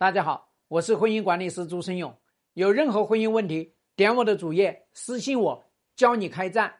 大家好，我是婚姻管理师朱生勇。有任何婚姻问题，点我的主页私信我，教你开战。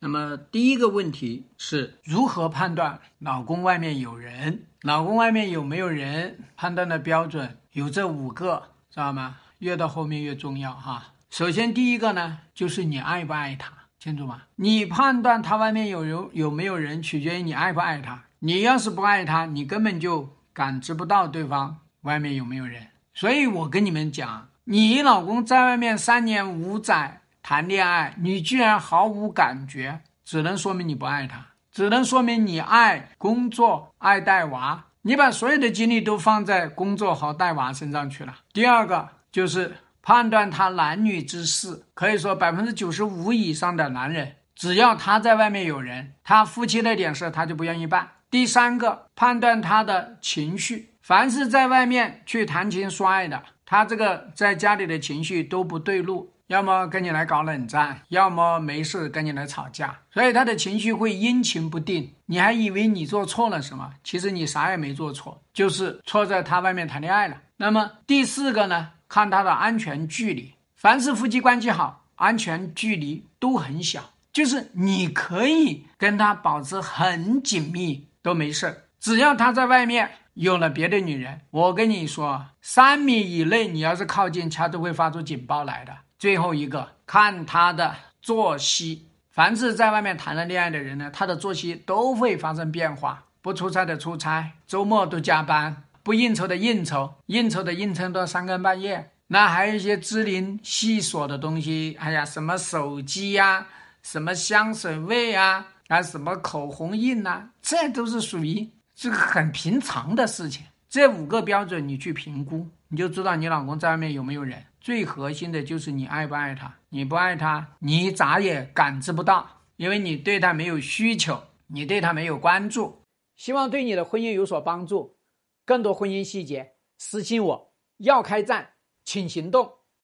那么第一个问题是如何判断老公外面有人？老公外面有没有人？判断的标准有这五个，知道吗？越到后面越重要哈。首先第一个呢，就是你爱不爱他，清楚吗？你判断他外面有有有没有人，取决于你爱不爱他。你要是不爱他，你根本就感知不到对方。外面有没有人？所以我跟你们讲，你老公在外面三年五载谈恋爱，你居然毫无感觉，只能说明你不爱他，只能说明你爱工作、爱带娃，你把所有的精力都放在工作和带娃身上去了。第二个就是判断他男女之事，可以说百分之九十五以上的男人，只要他在外面有人，他夫妻那点事他就不愿意办。第三个，判断他的情绪。凡是在外面去谈情说爱的，他这个在家里的情绪都不对路，要么跟你来搞冷战，要么没事跟你来吵架，所以他的情绪会阴晴不定。你还以为你做错了什么？其实你啥也没做错，就是错在他外面谈恋爱了。那么第四个呢？看他的安全距离。凡是夫妻关系好，安全距离都很小，就是你可以跟他保持很紧密都没事，只要他在外面。有了别的女人，我跟你说，三米以内你要是靠近，他都会发出警报来的。最后一个，看他的作息。凡是在外面谈了恋爱的人呢，他的作息都会发生变化。不出差的出差，周末都加班，不应酬的应酬，应酬的应酬到三更半夜。那还有一些支离细琐的东西，哎呀，什么手机呀，什么香水味啊，啊，什么口红印呐，这都是属于。是个很平常的事情，这五个标准你去评估，你就知道你老公在外面有没有人。最核心的就是你爱不爱他，你不爱他，你咋也感知不到，因为你对他没有需求，你对他没有关注。希望对你的婚姻有所帮助。更多婚姻细节，私信我。要开战，请行动。